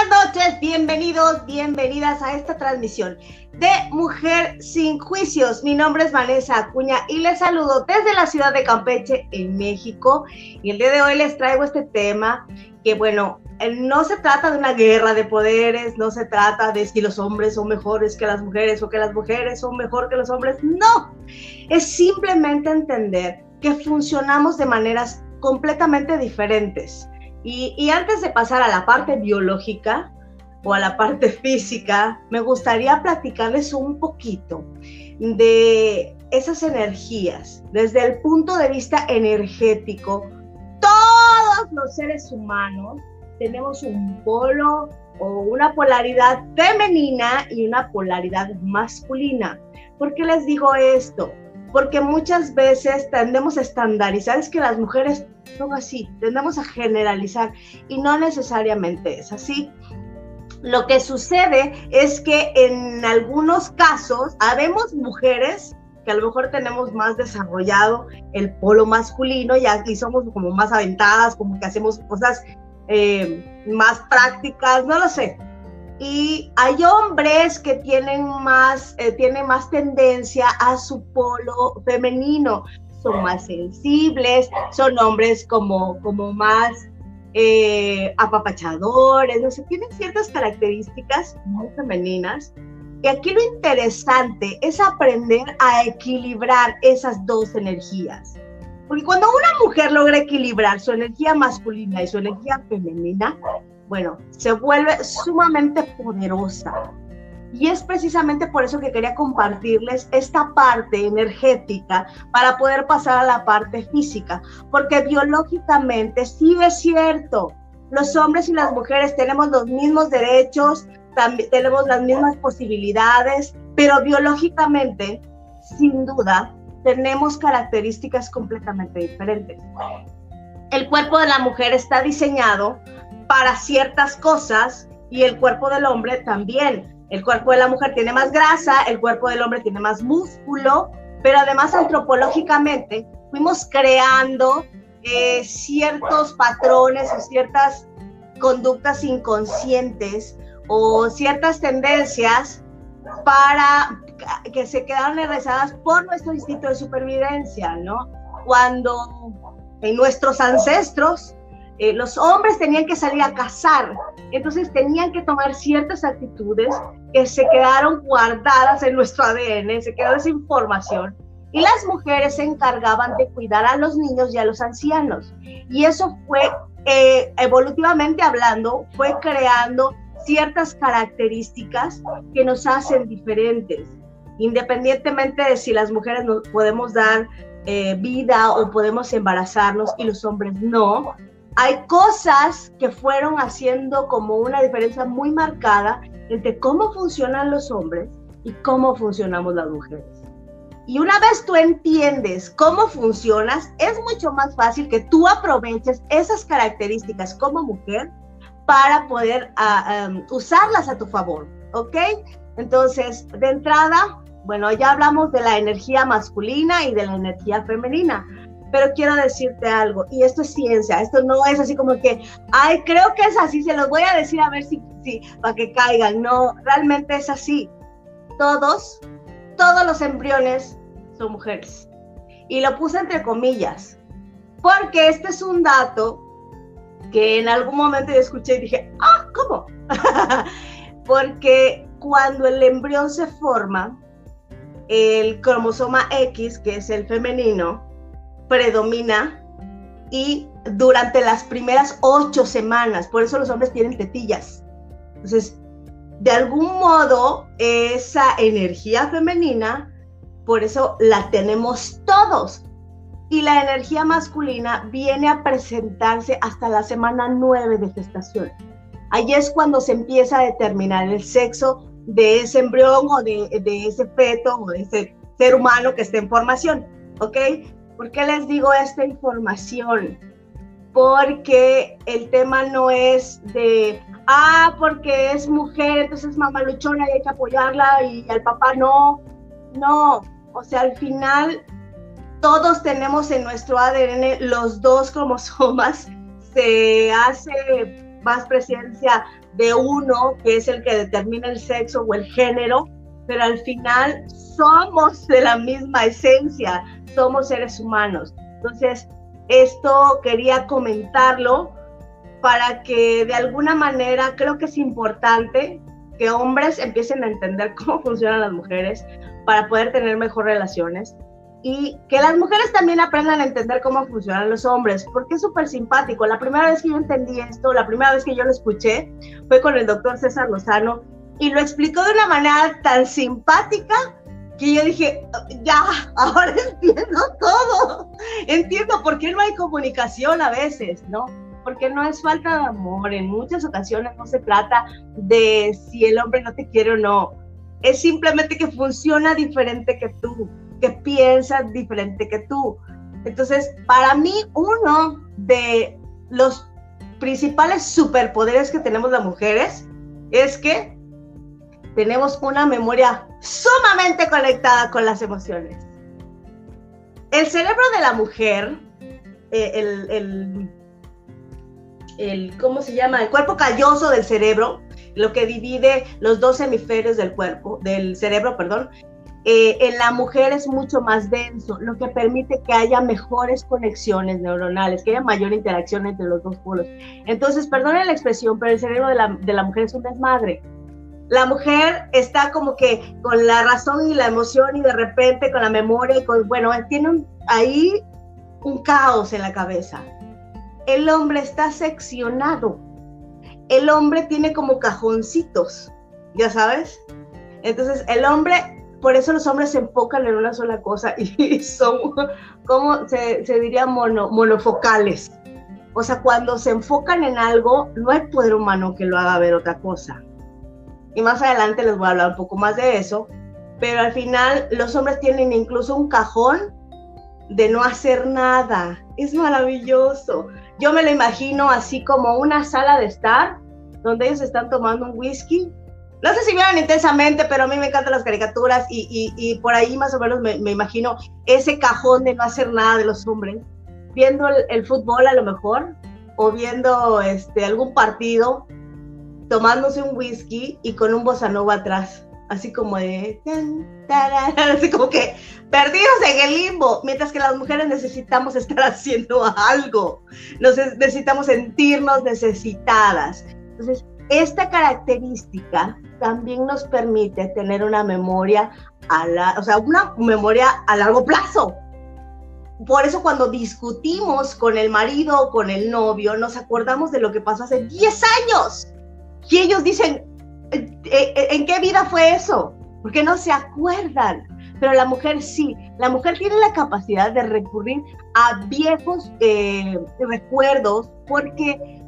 buenas noches, bienvenidos, bienvenidas a esta transmisión de Mujer sin Juicios. Mi nombre es Vanessa Acuña y les saludo desde la ciudad de Campeche, en México. Y el día de hoy les traigo este tema que, bueno, eh, no se trata de una guerra de poderes, no se trata de si los hombres son mejores que las mujeres o que las mujeres son mejor que los hombres. No, es simplemente entender que funcionamos de maneras completamente diferentes y, antes de pasar a la parte biológica o a la parte física, me gustaría platicarles un poquito de esas energías desde el punto de vista energético. Todos los seres humanos tenemos un polo o una polaridad femenina y una polaridad masculina. ¿Por qué les digo esto? Porque muchas veces tendemos a estandarizar, es que las mujeres son así, tendemos a generalizar y no necesariamente es así. Lo que sucede es que en algunos casos habemos mujeres que a lo mejor tenemos más desarrollado el polo masculino y somos como más aventadas, como que hacemos cosas eh, más prácticas, no lo sé, y hay hombres que tienen más, eh, tienen más tendencia a su polo femenino, son más sensibles, son hombres como, como más eh, apapachadores, no sé, tienen ciertas características muy femeninas. Y aquí lo interesante es aprender a equilibrar esas dos energías. Porque cuando una mujer logra equilibrar su energía masculina y su energía femenina, bueno, se vuelve sumamente poderosa. Y es precisamente por eso que quería compartirles esta parte energética para poder pasar a la parte física, porque biológicamente sí es cierto, los hombres y las mujeres tenemos los mismos derechos, también tenemos las mismas posibilidades, pero biológicamente, sin duda, tenemos características completamente diferentes. El cuerpo de la mujer está diseñado para ciertas cosas y el cuerpo del hombre también. El cuerpo de la mujer tiene más grasa, el cuerpo del hombre tiene más músculo, pero además antropológicamente fuimos creando eh, ciertos patrones o ciertas conductas inconscientes o ciertas tendencias para que se quedaron enraizadas por nuestro instinto de supervivencia, ¿no? Cuando en nuestros ancestros eh, los hombres tenían que salir a cazar, entonces tenían que tomar ciertas actitudes que se quedaron guardadas en nuestro ADN, se quedó esa información. Y las mujeres se encargaban de cuidar a los niños y a los ancianos. Y eso fue, eh, evolutivamente hablando, fue creando ciertas características que nos hacen diferentes, independientemente de si las mujeres nos podemos dar eh, vida o podemos embarazarnos y los hombres no, hay cosas que fueron haciendo como una diferencia muy marcada entre cómo funcionan los hombres y cómo funcionamos las mujeres. Y una vez tú entiendes cómo funcionas, es mucho más fácil que tú aproveches esas características como mujer para poder ah, usarlas a tu favor, ¿ok? Entonces, de entrada, bueno, ya hablamos de la energía masculina y de la energía femenina. Pero quiero decirte algo, y esto es ciencia, esto no es así como que, ay, creo que es así, se los voy a decir a ver si, si para que caigan. No, realmente es así. Todos, todos los embriones son mujeres. Y lo puse entre comillas, porque este es un dato que en algún momento yo escuché y dije, ah, ¿cómo? porque cuando el embrión se forma, el cromosoma X, que es el femenino, predomina y durante las primeras ocho semanas, por eso los hombres tienen tetillas. Entonces, de algún modo, esa energía femenina, por eso la tenemos todos. Y la energía masculina viene a presentarse hasta la semana nueve de gestación. Ahí es cuando se empieza a determinar el sexo de ese embrión o de, de ese feto o de ese ser humano que está en formación. ¿Ok? ¿Por qué les digo esta información? Porque el tema no es de, ah, porque es mujer, entonces mamá luchona y hay que apoyarla y al papá no. No, o sea, al final todos tenemos en nuestro ADN los dos cromosomas, se hace más presencia de uno, que es el que determina el sexo o el género, pero al final somos de la misma esencia, somos seres humanos. Entonces, esto quería comentarlo para que de alguna manera creo que es importante que hombres empiecen a entender cómo funcionan las mujeres para poder tener mejor relaciones y que las mujeres también aprendan a entender cómo funcionan los hombres, porque es súper simpático. La primera vez que yo entendí esto, la primera vez que yo lo escuché, fue con el doctor César Lozano y lo explicó de una manera tan simpática que yo dije, ya, ahora entiendo todo. Entiendo por qué no hay comunicación a veces, ¿no? Porque no es falta de amor. En muchas ocasiones no se trata de si el hombre no te quiere o no. Es simplemente que funciona diferente que tú que piensan diferente que tú. Entonces, para mí, uno de los principales superpoderes que tenemos las mujeres es que tenemos una memoria sumamente conectada con las emociones. El cerebro de la mujer, eh, el, el, el, ¿cómo se llama? El cuerpo calloso del cerebro, lo que divide los dos hemisferios del cuerpo, del cerebro, perdón, eh, en la mujer es mucho más denso, lo que permite que haya mejores conexiones neuronales, que haya mayor interacción entre los dos polos. Entonces, perdonen la expresión, pero el cerebro de la, de la mujer es un desmadre. La mujer está como que con la razón y la emoción y de repente con la memoria y con, bueno, tiene ahí un caos en la cabeza. El hombre está seccionado. El hombre tiene como cajoncitos, ya sabes. Entonces, el hombre por eso los hombres se enfocan en una sola cosa y son, como se, diría, mono, monofocales. O sea, cuando se enfocan en algo, no hay poder humano que lo haga ver otra cosa. Y más adelante les voy a hablar un poco más de eso. Pero al final los hombres tienen incluso un cajón de no hacer nada. Es maravilloso. Yo me lo imagino así como una sala de estar donde ellos están tomando un whisky no sé si vieron intensamente, pero a mí me encantan las caricaturas y, por ahí más o menos me, imagino ese cajón de no hacer nada de los hombres, viendo el, fútbol a lo mejor, o viendo este, algún partido, tomándose un whisky y con un bossa nova atrás, así como de, así como que perdidos en el limbo, mientras que las mujeres necesitamos estar haciendo algo, necesitamos sentirnos necesitadas. Entonces, esta característica también nos permite tener una memoria a la, o sea, una memoria a largo plazo. Por eso cuando discutimos con el marido o con el novio, nos acordamos de lo que pasó hace 10 años. Y ellos dicen, eh, eh, ¿en qué vida fue eso? Porque no se acuerdan. Pero la mujer sí, la mujer tiene la capacidad de recurrir a viejos eh, recuerdos porque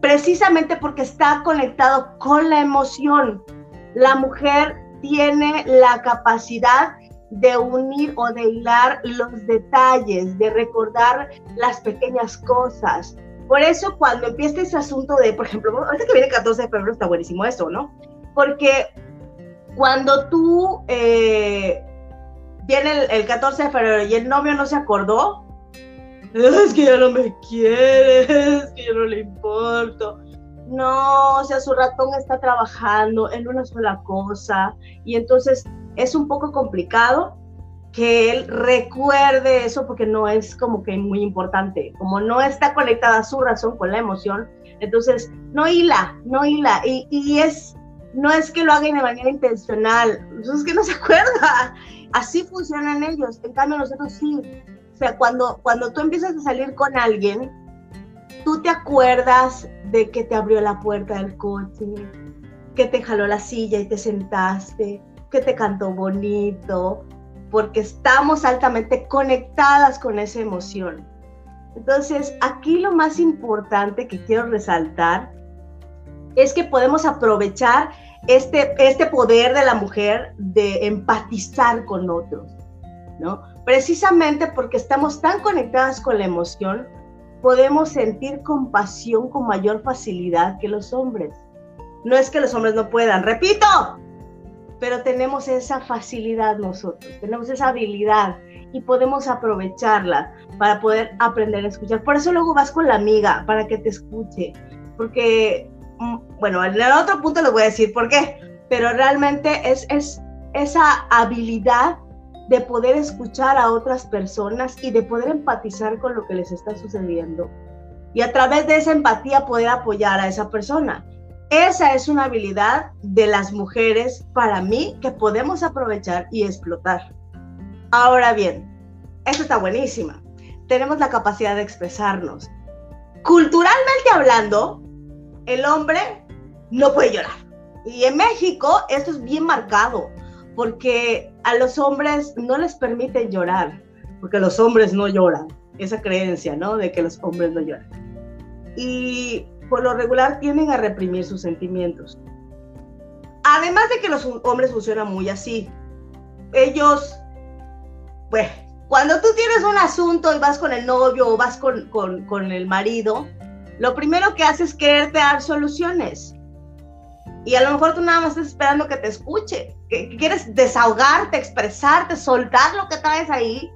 precisamente porque está conectado con la emoción la mujer tiene la capacidad de unir o de hilar los detalles, de recordar las pequeñas cosas. Por eso cuando empieza ese asunto de, por ejemplo, ahorita que viene el 14 de febrero está buenísimo eso, ¿no? Porque cuando tú eh, viene el, el, 14 de febrero y el novio no se acordó, es que ya no me quiere, es que yo no le importo no, o sea, su ratón está trabajando en una sola cosa y entonces es un poco complicado que él recuerde eso porque no es como que muy importante, como no está conectada su razón con la emoción, entonces no hila, no hila. Y, y es, no es que lo hagan de manera intencional, es que no se acuerda, así funcionan ellos, en cambio nosotros sí, o sea, cuando, cuando tú empiezas a salir con alguien, tú te acuerdas de que te abrió la puerta del coche, que te jaló la silla y te sentaste, que te cantó bonito, porque estamos altamente conectadas con esa emoción. Entonces, aquí lo más importante que quiero resaltar es que podemos aprovechar este, este poder de la mujer de empatizar con otros, ¿no? Precisamente porque estamos tan conectadas con la emoción, podemos sentir compasión con mayor facilidad que los hombres. No es que los hombres no puedan, repito, pero tenemos esa facilidad nosotros, tenemos esa habilidad y podemos aprovecharla para poder aprender a escuchar. Por eso luego vas con la amiga para que te escuche. porque, mm, bueno, en el otro punto les voy a decir por qué, pero realmente es, es esa habilidad de poder escuchar a otras personas y de poder empatizar con lo que les está sucediendo. Y a través de esa empatía poder apoyar a esa persona. Esa es una habilidad de las mujeres para mí que podemos aprovechar y explotar. Ahora bien, esto está buenísima. Tenemos la capacidad de expresarnos. Culturalmente hablando, el hombre no puede llorar. Y en México esto es bien marcado, porque a los hombres no les permiten llorar, porque los hombres no lloran. Esa creencia, ¿no? De que los hombres no lloran. Y por lo regular tienden a reprimir sus sentimientos. Además de que los hombres funcionan muy así. Ellos, pues, cuando tú tienes un asunto y vas con el novio o vas con, con, el marido, lo primero que haces es quererte dar soluciones. Y a lo mejor tú nada más estás esperando que te escuche, que quieres desahogarte, expresarte, soltar lo que traes ahí.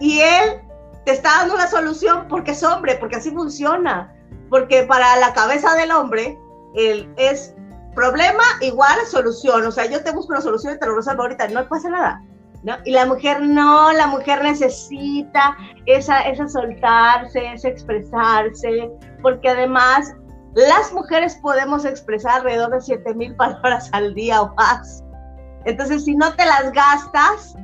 Y él te está dando una solución porque es hombre, porque así funciona porque para la cabeza del hombre el, es problema igual solución, o sea, yo te busco una solución y te lo resuelvo ahorita, no pasa nada. ¿No? Y la mujer no, la mujer necesita esa, esa soltarse, esa expresarse, porque además las mujeres podemos expresar alrededor de 7000 palabras al día o más. Entonces, si no te las gastas,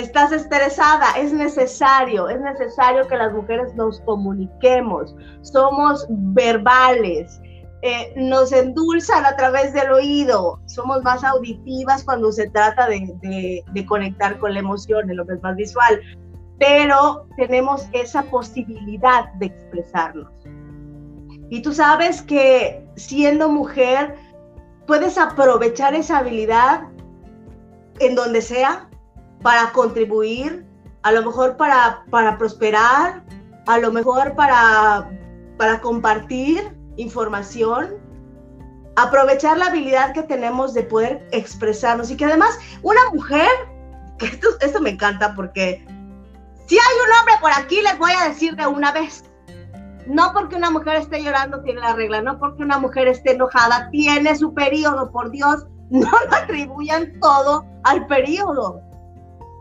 estás estresada, es necesario, es necesario que las mujeres nos comuniquemos, somos verbales, eh, nos endulzan a través del oído, somos más auditivas cuando se trata de, de conectar con la emoción, en lo que es más visual, pero tenemos esa posibilidad de expresarnos. Y tú sabes que siendo mujer puedes aprovechar esa habilidad en donde sea, para contribuir, a lo mejor para, para prosperar, a lo mejor para, para compartir información, aprovechar la habilidad que tenemos de poder expresarnos y que además una mujer, esto, esto me encanta porque si hay un hombre por aquí, les voy a decir de una vez, no porque una mujer esté llorando tiene la regla, no porque una mujer esté enojada tiene su periodo, por Dios, no lo atribuyan todo al periodo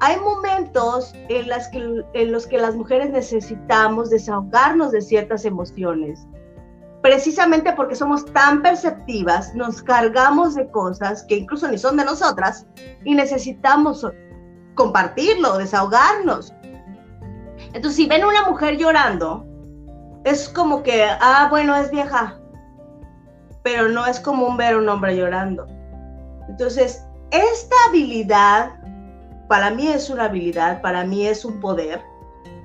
hay momentos en, los que las mujeres necesitamos desahogarnos de ciertas emociones. Precisamente porque somos tan perceptivas, nos cargamos de cosas que incluso ni son de nosotras y necesitamos compartirlo, desahogarnos. Entonces, si ven una mujer llorando, es como que, ah, bueno, es vieja, pero no es común ver a un hombre llorando. Entonces, esta habilidad para mí es una habilidad, para mí es un poder,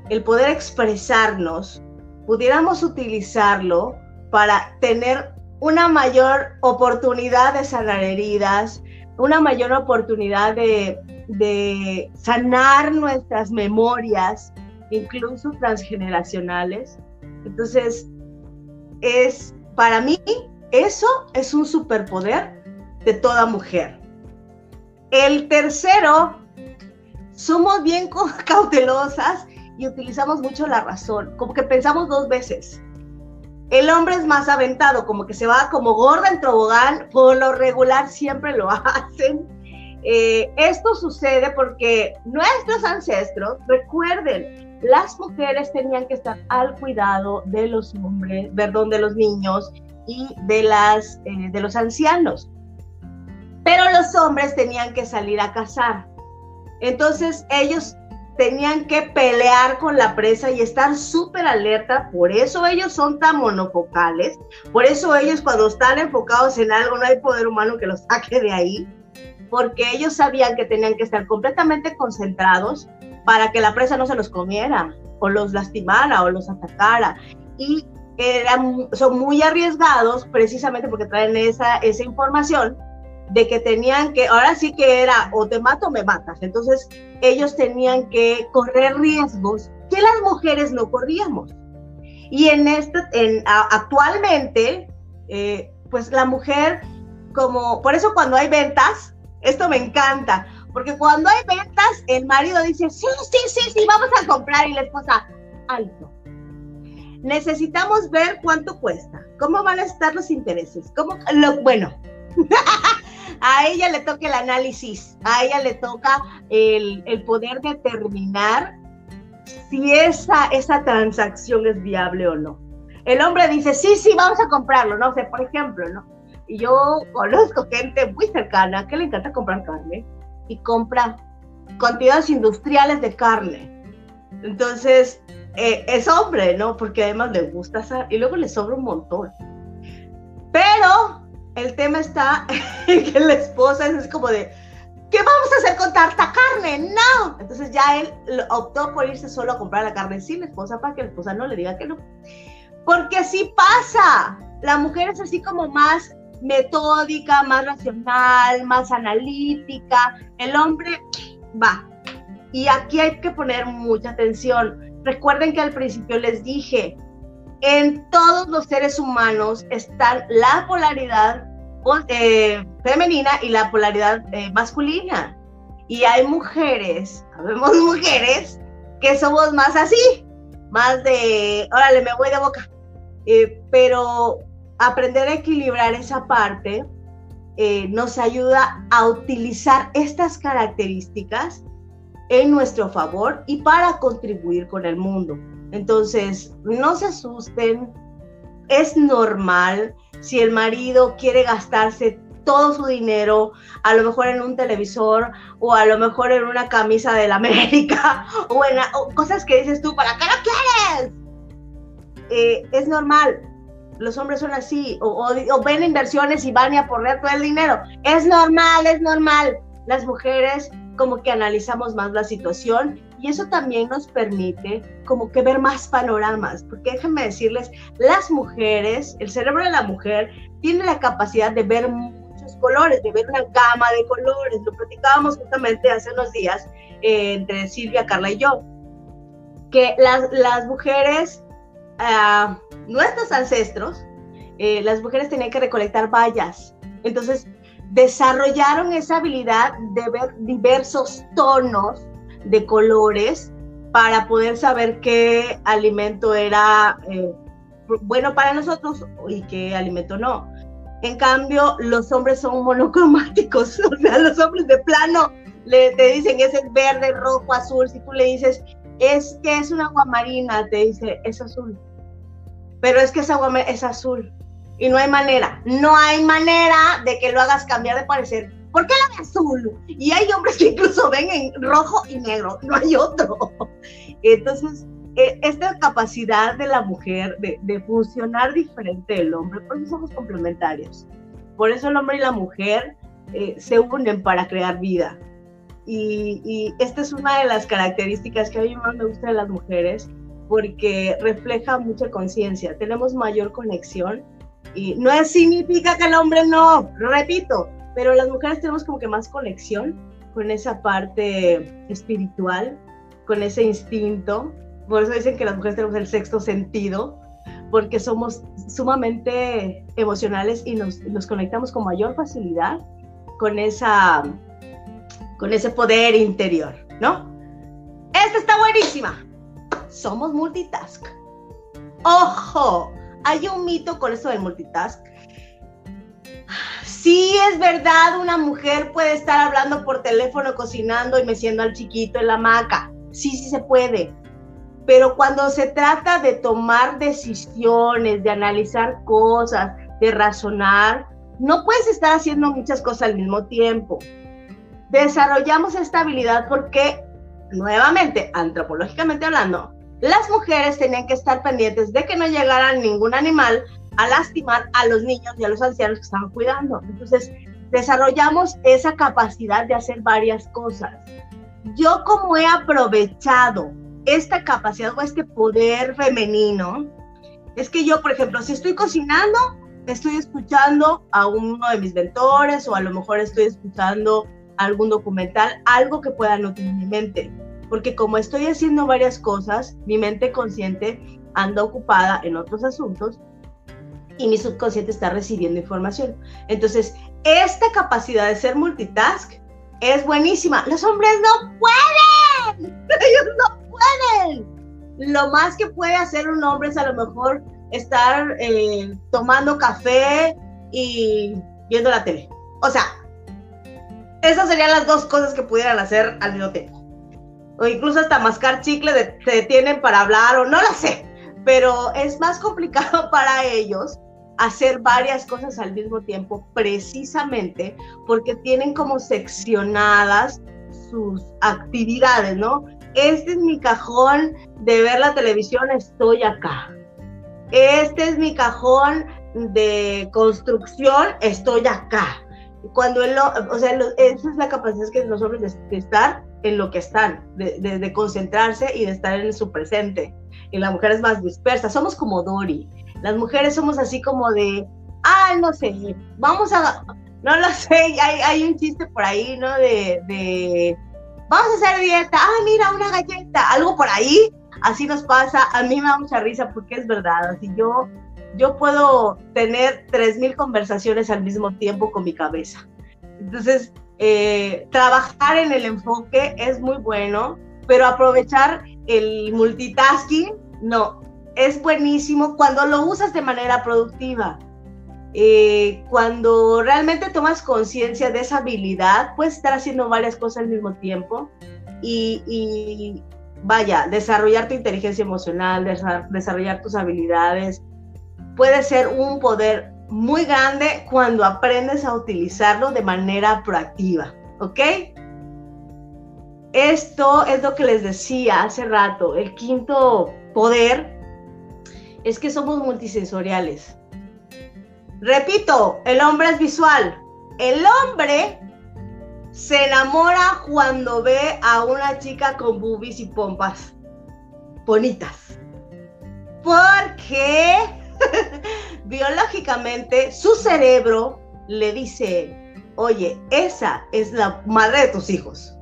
el poder expresarnos, pudiéramos utilizarlo para tener una mayor oportunidad de sanar heridas, una mayor oportunidad de, sanar nuestras memorias, incluso transgeneracionales. Entonces, es para mí eso es un superpoder de toda mujer. El tercero somos bien cautelosas y utilizamos mucho la razón, como que pensamos dos veces. El hombre es más aventado, como que se va como gorda en tobogán, por lo regular siempre lo hacen. Eh, esto sucede porque nuestros ancestros, recuerden, las mujeres tenían que estar al cuidado de los hombres, perdón, de los niños y de, las, eh, de los ancianos. Pero los hombres tenían que salir a cazar. Entonces ellos tenían que pelear con la presa y estar súper alerta, por eso ellos son tan monofocales, por eso ellos cuando están enfocados en algo no hay poder humano que los saque de ahí, porque ellos sabían que tenían que estar completamente concentrados para que la presa no se los comiera o los lastimara o los atacara. Y eran, son muy arriesgados precisamente porque traen esa, esa información de que tenían que, ahora sí que era o te mato o me matas. Entonces ellos tenían que correr riesgos que las mujeres no corríamos. Y en este, en, actualmente, eh, pues la mujer, como, por eso cuando hay ventas, esto me encanta, porque cuando hay ventas, el marido dice, sí, sí, sí, sí, vamos a comprar y la esposa, alto. necesitamos ver cuánto cuesta, cómo van a estar los intereses, cómo, lo, bueno, a ella le toca el análisis, a ella le toca el, poder determinar si esa, esa transacción es viable o no. El hombre dice, sí, sí, vamos a comprarlo, no sé, por ejemplo, ¿no? Y yo conozco gente muy cercana que le encanta comprar carne y compra cantidades industriales de carne. Entonces, eh, es hombre, ¿no? Porque además le gusta y luego le sobra un montón. Pero el tema está en que la esposa es como de, ¿qué vamos a hacer con tanta carne? No. Entonces ya él optó por irse solo a comprar la carne sin la esposa para que la esposa no le diga que no. Porque así pasa. La mujer es así como más metódica, más racional, más analítica. El hombre va. Y aquí hay que poner mucha atención. Recuerden que al principio les dije, en todos los seres humanos están la polaridad eh, femenina y la polaridad eh, masculina. Y hay mujeres, sabemos mujeres, que somos más así, más de, órale, me voy de boca. Eh, pero aprender a equilibrar esa parte nos ayuda a utilizar estas características en nuestro favor y para contribuir con el mundo. Entonces, no se asusten, es normal si el marido quiere gastarse todo su dinero, a lo mejor en un televisor o a lo mejor en una camisa de la América o en cosas que dices tú, ¿para qué lo quieres? Eh, es normal, los hombres son así, o, o, ven inversiones y van a poner todo el dinero. Es normal, es normal. Las mujeres como que analizamos más la situación y eso también nos permite como que ver más panoramas, porque déjenme decirles, las mujeres, el cerebro de la mujer tiene la capacidad de ver muchos colores, de ver una gama de colores, lo platicábamos justamente hace unos días eh, entre Silvia, Carla y yo, que las, las mujeres, uh, nuestros ancestros, eh, las mujeres tenían que recolectar bayas, entonces desarrollaron esa habilidad de ver diversos tonos de colores para poder saber qué alimento era eh, bueno para nosotros y qué alimento no. En cambio, los hombres son monocromáticos, o sea, los hombres de plano le, te dicen ese es verde, rojo, azul. Si tú le dices, es que es un agua marina, te dice, es azul. Pero es que esa agua es azul y no hay manera, no hay manera de que lo hagas cambiar de parecer. ¿Por qué la ve azul? Y hay hombres que incluso ven en rojo y negro, no hay otro. Entonces, e, esta capacidad de la mujer de, funcionar diferente del hombre, por eso somos complementarios. Por eso el hombre y la mujer eh, se unen para crear vida. Y, y, esta es una de las características que a mí más me gusta de las mujeres, porque refleja mucha conciencia. Tenemos mayor conexión y no significa que el hombre no, repito, pero las mujeres tenemos como que más conexión con esa parte espiritual, con ese instinto. Por eso dicen que las mujeres tenemos el sexto sentido, porque somos sumamente emocionales y nos, nos conectamos con mayor facilidad con, esa, con ese poder interior, ¿no? Esta está buenísima. Somos multitask. Ojo, hay un mito con eso del multitask. Sí, es verdad, una mujer puede estar hablando por teléfono, cocinando y meciendo al chiquito en la hamaca. Sí, sí se puede. Pero cuando se trata de tomar decisiones, de analizar cosas, de razonar, no puedes estar haciendo muchas cosas al mismo tiempo. Desarrollamos esta habilidad porque, nuevamente, antropológicamente hablando, las mujeres tenían que estar pendientes de que no llegara ningún animal a lastimar a los niños y a los ancianos que estaban cuidando. Entonces, desarrollamos esa capacidad de hacer varias cosas. Yo como he aprovechado esta capacidad o este poder femenino, es que yo, por ejemplo, si estoy cocinando, estoy escuchando a uno de mis mentores o a lo mejor estoy escuchando algún documental, algo que pueda nutrir mi mente porque como estoy haciendo varias cosas, mi mente consciente anda ocupada en otros asuntos y mi subconsciente está recibiendo información. Entonces, esta capacidad de ser multitask es buenísima. Los hombres no pueden. Ellos no pueden. lo más que puede hacer un hombre es a lo mejor estar eh, tomando café y viendo la tele. O sea, esas serían las dos cosas que pudieran hacer al mismo tiempo. O incluso hasta mascar chicle de, se detienen para hablar o no lo sé. Pero es más complicado para ellos hacer varias cosas al mismo tiempo precisamente porque tienen como seccionadas sus actividades, ¿no? Este es mi cajón de ver la televisión, estoy acá. Este es mi cajón de construcción, estoy acá. Cuando él, o sea, esa es la capacidad que los hombres de, estar en lo que están, de, concentrarse y de estar en su presente. Y la mujer es más dispersa. Somos como Dory. Las mujeres somos así como de, ah, no sé, vamos a, no lo sé, hay, un chiste por ahí, ¿no? De, de, vamos a hacer dieta, ah, mira, una galleta, algo por ahí, así nos pasa, a mí me da mucha risa porque es verdad, así yo, yo puedo tener 3.000 conversaciones al mismo tiempo con mi cabeza. Entonces, eh, trabajar en el enfoque es muy bueno, pero aprovechar el multitasking, no, es buenísimo cuando lo usas de manera productiva. Eh, cuando realmente tomas conciencia de esa habilidad, puedes estar haciendo varias cosas al mismo tiempo y, vaya, desarrollar tu inteligencia emocional, desarrollar tus habilidades, puede ser un poder muy grande cuando aprendes a utilizarlo de manera proactiva, ¿ok? Esto es lo que les decía hace rato, el quinto poder es que somos multisensoriales. Repito, el hombre es visual. El hombre se enamora cuando ve a una chica con boobies y pompas bonitas. Porque biológicamente su cerebro le dice, oye, esa es la madre de tus hijos.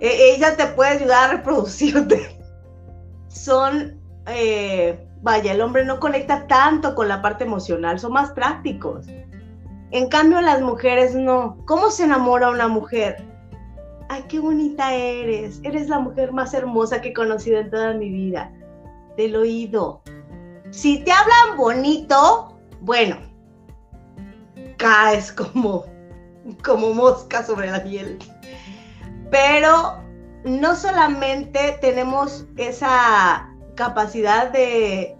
E-, ella te puede ayudar a reproducirte. Son eh, vaya, el hombre no conecta tanto con la parte emocional, son más prácticos. En cambio, las mujeres no. ¿Cómo se enamora una mujer? Ay, qué bonita eres. Eres la mujer más hermosa que he conocido en toda mi vida. Del oído. Si te hablan bonito, bueno, caes como, como mosca sobre la piel. Pero no solamente tenemos esa capacidad de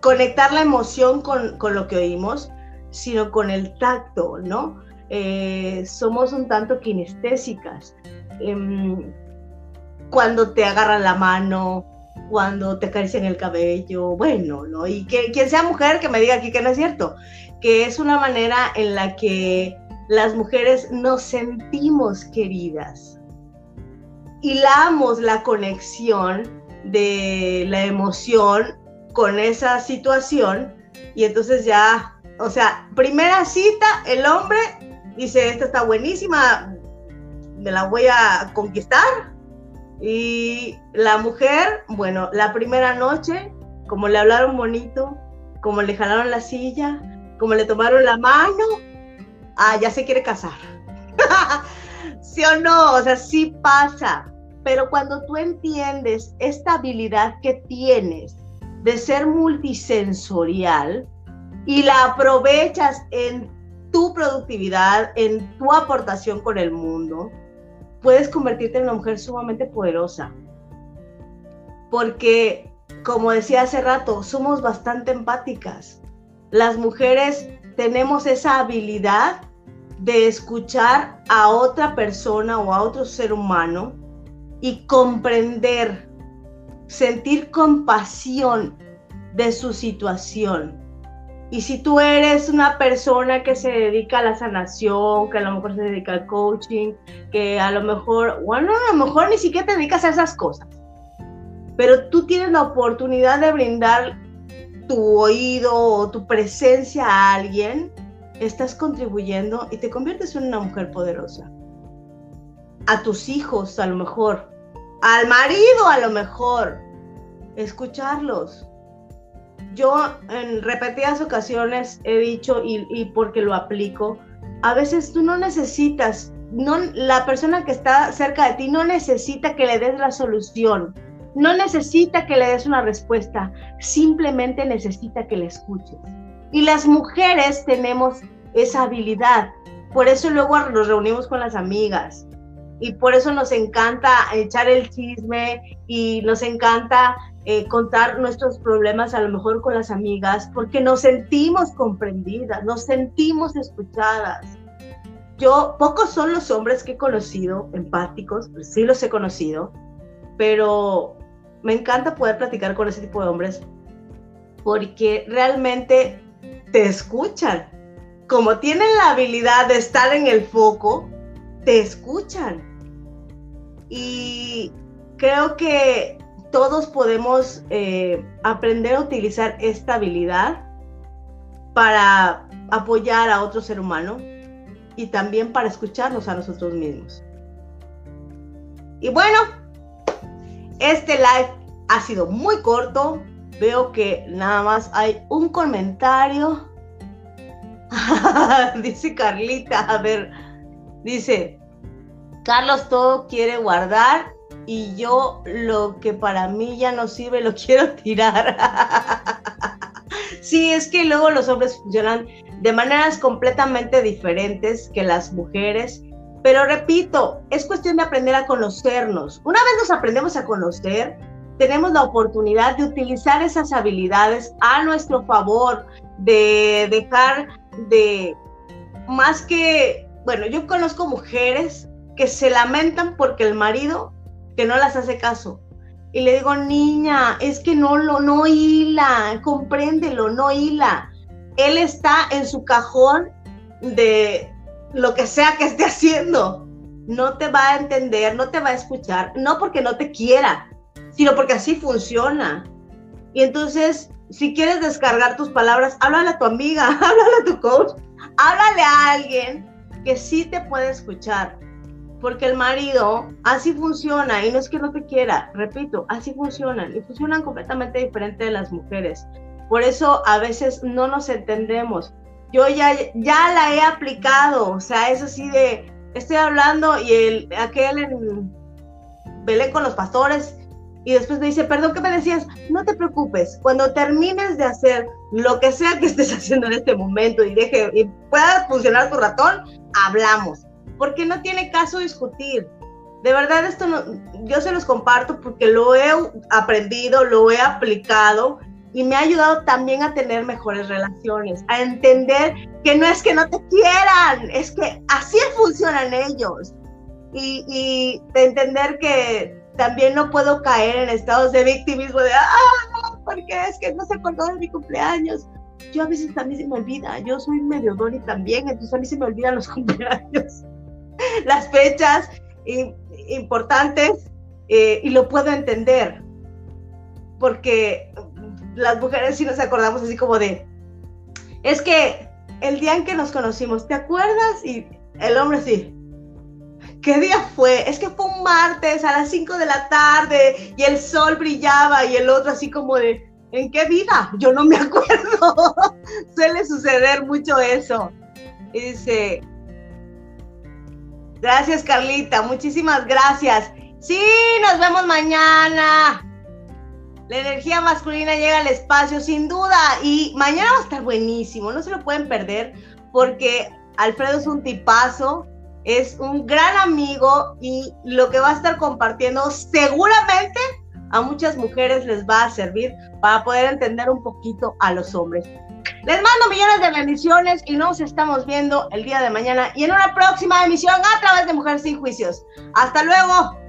conectar la emoción con, lo que oímos, sino con el tacto, ¿no? Eh, somos un tanto kinestésicas. Em, cuando te agarran la mano, cuando te acarician el cabello, bueno, ¿no? Y que quien sea mujer que me diga aquí que no es cierto, que es una manera en la que las mujeres nos sentimos queridas. Hilamos la conexión de la emoción con esa situación y entonces ya, o sea, primera cita, el hombre dice, esta está buenísima, me la voy a conquistar. Y la mujer, bueno, la primera noche, como le hablaron bonito, como le jalaron la silla, como le tomaron la mano, ah, ya se quiere casar. ¿Sí o no? O sea, sí pasa. Pero cuando tú entiendes esta habilidad que tienes de ser multisensorial y la aprovechas en tu productividad, en tu aportación con el mundo, puedes convertirte en una mujer sumamente poderosa. Porque, como decía hace rato, somos bastante empáticas. Las mujeres tenemos esa habilidad de escuchar a otra persona o a otro ser humano y comprender, sentir compasión de su situación. Y si tú eres una persona que se dedica a la sanación, que a lo mejor se dedica al coaching, que a lo mejor, bueno, a lo mejor ni siquiera te dedicas a esas cosas, pero tú tienes la oportunidad de brindar tu oído o tu presencia a alguien, estás contribuyendo y te conviertes en una mujer poderosa a tus hijos a lo mejor, al marido a lo mejor, escucharlos. Yo en repetidas ocasiones he dicho y, porque lo aplico, a veces tú no necesitas, no, la persona que está cerca de ti no necesita que le des la solución. no necesita que le des una respuesta, simplemente necesita que le escuches. Y las mujeres tenemos esa habilidad. Por eso luego nos reunimos con las amigas. Y por eso nos encanta echar el chisme y nos encanta eh, contar nuestros problemas a lo mejor con las amigas, porque nos sentimos comprendidas, nos sentimos escuchadas. Yo, pocos son los hombres que he conocido empáticos, pues sí los he conocido, pero me encanta poder platicar con ese tipo de hombres porque realmente te escuchan. Como tienen la habilidad de estar en el foco, te escuchan. Y creo que todos podemos eh, aprender a utilizar esta habilidad para apoyar a otro ser humano y también para escucharnos a nosotros mismos. Y bueno, este live ha sido muy corto. Veo que nada más hay un comentario. dice Carlita, a ver, dice, Carlos todo quiere guardar y yo lo que para mí ya no sirve lo quiero tirar. sí, es que luego los hombres funcionan de maneras completamente diferentes que las mujeres. Pero repito, es cuestión de aprender a conocernos. Una vez nos aprendemos a conocer, tenemos la oportunidad de utilizar esas habilidades a nuestro favor, de dejar de, más que, bueno, yo conozco mujeres que se lamentan porque el marido que no las hace caso. Y le digo, niña, es que no lo, no hila, compréndelo, no hila. Él está en su cajón de lo que sea que esté haciendo. No te va a entender, no te va a escuchar, no porque no te quiera, sino porque así funciona. Y entonces, si quieres descargar tus palabras, háblale a tu amiga, háblale a tu coach, háblale a alguien que sí te puede escuchar. Porque el marido así funciona y no es que no te quiera, repito, así funcionan y funcionan completamente diferente de las mujeres. Por eso a veces no nos entendemos. Yo ya, ya la he aplicado, o sea, es así de, estoy hablando y el, aquel en Belén con los pastores y después me dice, perdón, ¿qué me decías? No te preocupes, cuando termines de hacer lo que sea que estés haciendo en este momento y deje y pueda funcionar tu ratón, hablamos, porque no tiene caso discutir. De verdad esto no, yo se los comparto porque lo he aprendido, lo he aplicado y me ha ayudado también a tener mejores relaciones, a entender que no es que no te quieran, es que así funcionan ellos. Y, y de entender que también no puedo caer en estados de victimismo de, ah, porque es que no se acordó de mi cumpleaños. Yo a veces también se me olvida, yo soy medio Dori también, entonces a mí se me olvidan los cumpleaños, las fechas importantes eh, y lo puedo entender, porque las mujeres sí nos acordamos así como de, es que el día en que nos conocimos, ¿te acuerdas? Y el hombre sí, ¿Qué día fue? Es que fue un martes a las 5 de la tarde y el sol brillaba y el otro así como de, ¿en qué vida? Yo no me acuerdo. Suele suceder mucho eso. Y dice, gracias Carlita, muchísimas gracias. Sí, nos vemos mañana. La energía masculina llega al espacio sin duda y mañana va a estar buenísimo, no se lo pueden perder porque Alfredo es un tipazo, es un gran amigo y lo que va a estar compartiendo seguramente a muchas mujeres les va a servir para poder entender un poquito a los hombres. Les mando millones de bendiciones y nos estamos viendo el día de mañana y en una próxima emisión a través de Mujeres sin Juicios. Hasta luego.